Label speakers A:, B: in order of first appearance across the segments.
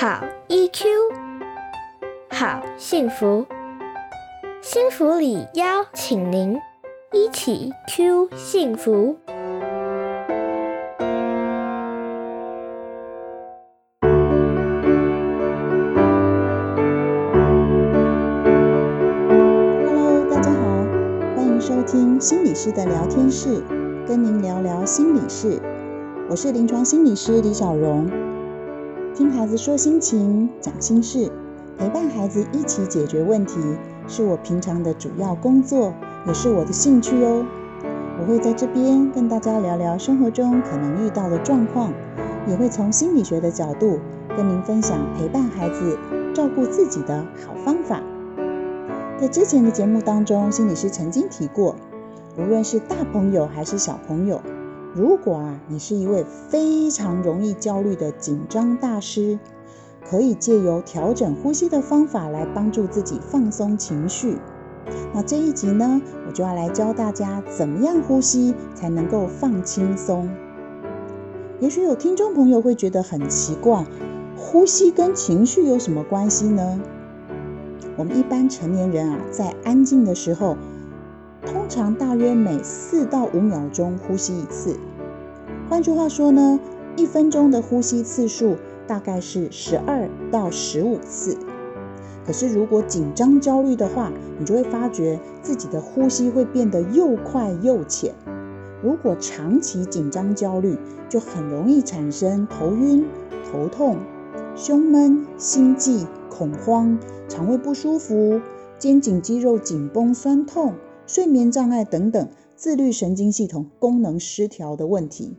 A: 好 EQ，好幸福，幸福里邀请您一起 Q 幸福。
B: Hello，大家好，欢迎收听心理师的聊天室，跟您聊聊心理事。我是临床心理师李小荣，听孩子说心情、讲心事，陪伴孩子一起解决问题，是我平常的主要工作，也是我的兴趣哦。我会在这边跟大家聊聊生活中可能遇到的状况，也会从心理学的角度跟您分享陪伴孩子、照顾自己的好方法。在之前的节目当中，心理师曾经提过，无论是大朋友还是小朋友，如果啊你是一位非常容易焦虑的紧张大师，可以借由调整呼吸的方法来帮助自己放松情绪。那这一集呢，我就要来教大家怎么样呼吸才能够放轻松。也许有听众朋友会觉得很奇怪，呼吸跟情绪有什么关系呢？我们一般成年人啊，在安静的时候，通常大约每四到五秒钟呼吸一次。换句话说呢，一分钟的呼吸次数大概是十二到十五次。可是如果紧张焦虑的话，你就会发觉自己的呼吸会变得又快又浅。如果长期紧张焦虑，就很容易产生头晕、头痛、胸闷、心悸。恐慌、肠胃不舒服、肩颈肌肉紧绷、酸痛、睡眠障碍等等自律神经系统功能失调的问题。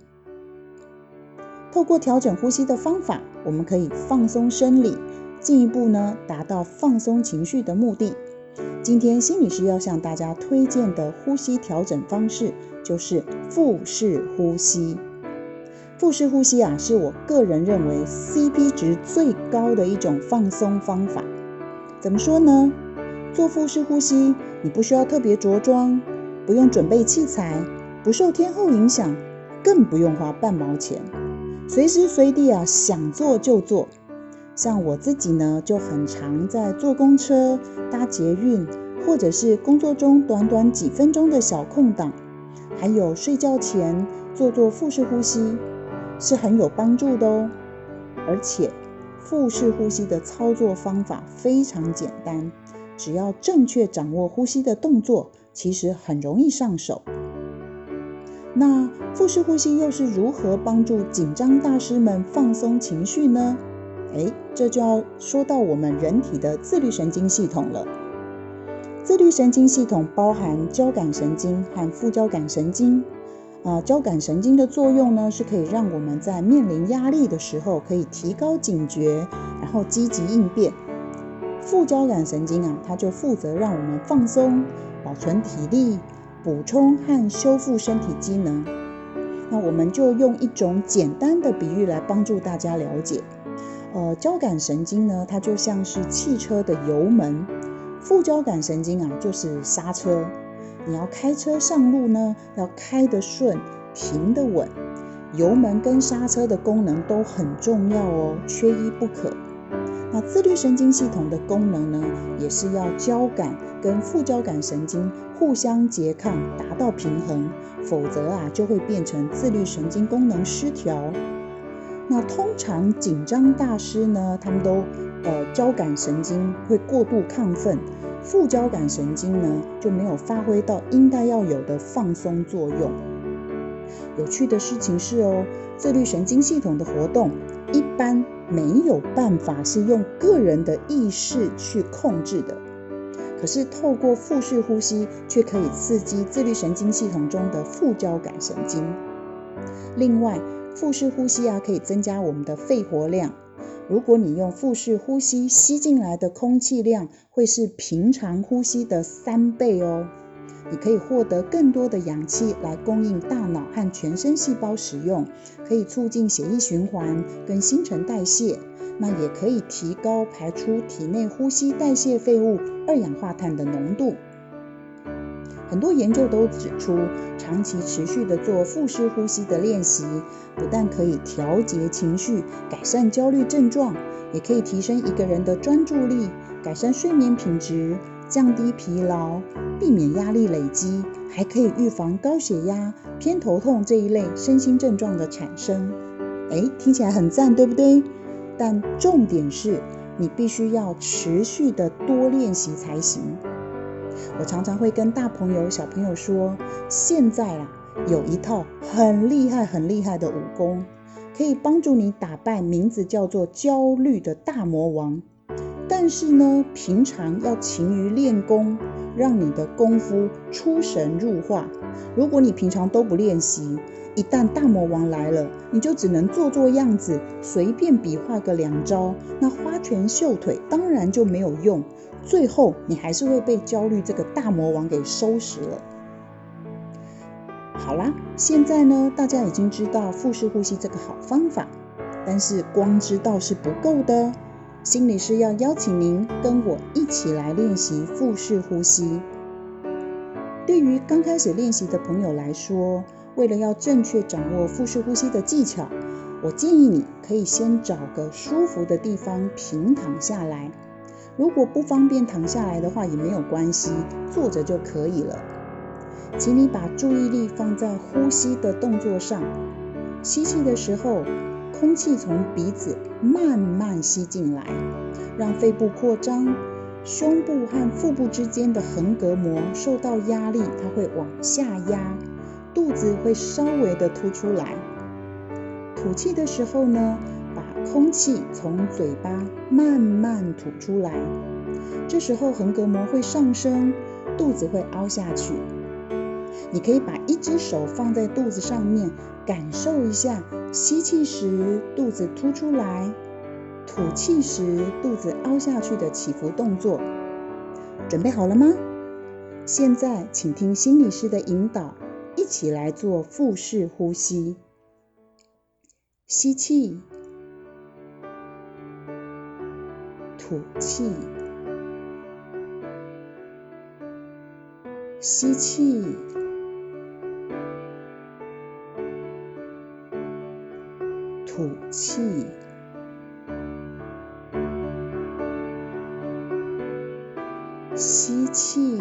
B: 透过调整呼吸的方法，我们可以放松生理，进一步呢达到放松情绪的目的。今天心理师要向大家推荐的呼吸调整方式就是腹式呼吸。腹式呼吸啊，是我个人认为 CP 值最高的一种放松方法。怎么说呢？做腹式呼吸，你不需要特别着装，不用准备器材，不受天候影响，更不用花半毛钱，随时随地啊想做就做。像我自己呢，就很常在坐公车、搭捷运，或者是工作中短短几分钟的小空档，还有睡觉前做做腹式呼吸。是很有帮助的哦，而且腹式呼吸的操作方法非常简单，只要正确掌握呼吸的动作，其实很容易上手。那腹式呼吸又是如何帮助紧张大师们放松情绪呢？哎，这就要说到我们人体的自律神经系统了。自律神经系统包含交感神经和副交感神经。啊，交感神经的作用呢，是可以让我们在面临压力的时候，可以提高警觉，然后积极应变。副交感神经啊，它就负责让我们放松、保存体力、补充和修复身体机能。那我们就用一种简单的比喻来帮助大家了解。呃，交感神经呢，它就像是汽车的油门，副交感神经啊，就是刹车。你要开车上路呢，要开得顺，停得稳，油门跟刹车的功能都很重要哦，缺一不可。那自律神经系统的功能呢，也是要交感跟副交感神经互相拮抗，达到平衡，否则啊就会变成自律神经功能失调。那通常紧张大师呢，他们都呃交感神经会过度亢奋。副交感神经呢就没有发挥到应该要有的放松作用。有趣的事情是哦，自律神经系统的活动一般没有办法是用个人的意识去控制的，可是透过腹式呼吸却可以刺激自律神经系统中的副交感神经。另外，腹式呼吸啊可以增加我们的肺活量。如果你用腹式呼吸，吸进来的空气量会是平常呼吸的三倍哦。你可以获得更多的氧气来供应大脑和全身细胞使用，可以促进血液循环跟新陈代谢。那也可以提高排出体内呼吸代谢废物二氧化碳的浓度。很多研究都指出，长期持续的做腹式呼吸的练习，不但可以调节情绪、改善焦虑症状，也可以提升一个人的专注力、改善睡眠品质、降低疲劳、避免压力累积，还可以预防高血压、偏头痛这一类身心症状的产生。哎，听起来很赞，对不对？但重点是，你必须要持续的多练习才行。我常常会跟大朋友、小朋友说，现在啊，有一套很厉害、很厉害的武功，可以帮助你打败名字叫做焦虑的大魔王。但是呢，平常要勤于练功，让你的功夫出神入化。如果你平常都不练习，一旦大魔王来了，你就只能做做样子，随便比划个两招，那花拳绣腿当然就没有用。最后，你还是会被焦虑这个大魔王给收拾了。好啦，现在呢，大家已经知道腹式呼吸这个好方法，但是光知道是不够的。心理师要邀请您跟我一起来练习腹式呼吸。对于刚开始练习的朋友来说，为了要正确掌握腹式呼吸的技巧，我建议你可以先找个舒服的地方平躺下来。如果不方便躺下来的话，也没有关系，坐着就可以了。请你把注意力放在呼吸的动作上。吸气的时候，空气从鼻子慢慢吸进来，让肺部扩张，胸部和腹部之间的横膈膜受到压力，它会往下压，肚子会稍微的凸出来。吐气的时候呢？把空气从嘴巴慢慢吐出来，这时候横膈膜会上升，肚子会凹下去。你可以把一只手放在肚子上面，感受一下吸气时肚子凸出来，吐气时肚子凹下去的起伏动作。准备好了吗？现在请听心理师的引导，一起来做腹式呼吸。吸气。吐气，吸气，吐气，吸气，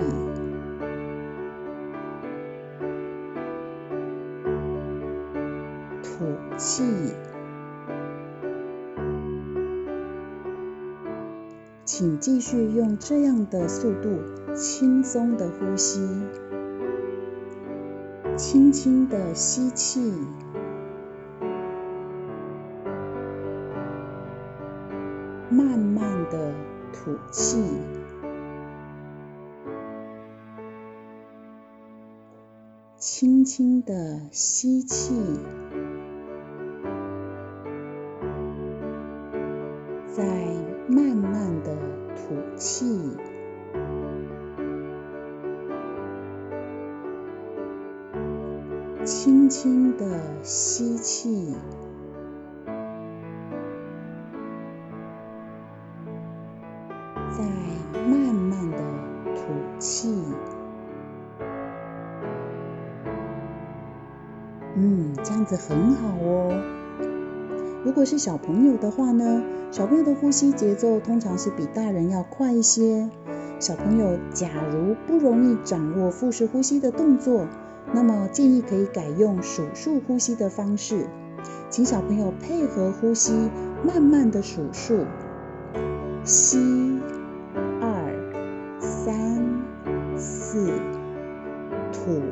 B: 吐气。请继续用这样的速度，轻松的呼吸，轻轻的吸气，慢慢的吐气，轻轻的吸气，再。慢慢的吐气，轻轻的吸气，嗯，这样子很好哦。如果是小朋友的话呢？小朋友的呼吸节奏通常是比大人要快一些。小朋友假如不容易掌握腹式呼吸的动作，那么建议可以改用数数呼吸的方式，请小朋友配合呼吸，慢慢的数数，吸二三四，吐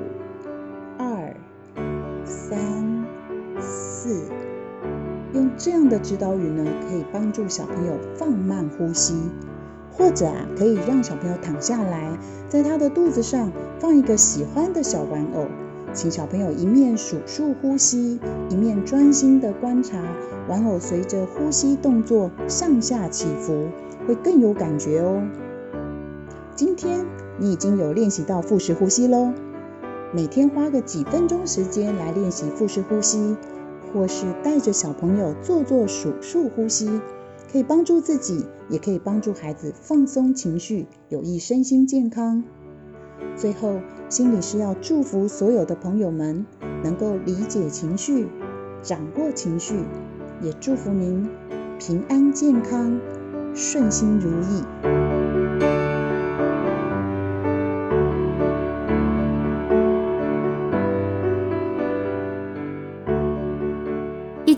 B: 这样的指导语呢，可以帮助小朋友放慢呼吸，或者啊，可以让小朋友躺下来，在他的肚子上放一个喜欢的小玩偶，请小朋友一面数数呼吸，一面专心的观察玩偶随着呼吸动作上下起伏，会更有感觉哦。今天你已经有练习到腹式呼吸喽，每天花个几分钟时间来练习腹式呼吸。或是带着小朋友做做数数呼吸，可以帮助自己，也可以帮助孩子放松情绪，有益身心健康。最后，心理师要祝福所有的朋友们能够理解情绪、掌握情绪，也祝福您平安健康、顺心如意。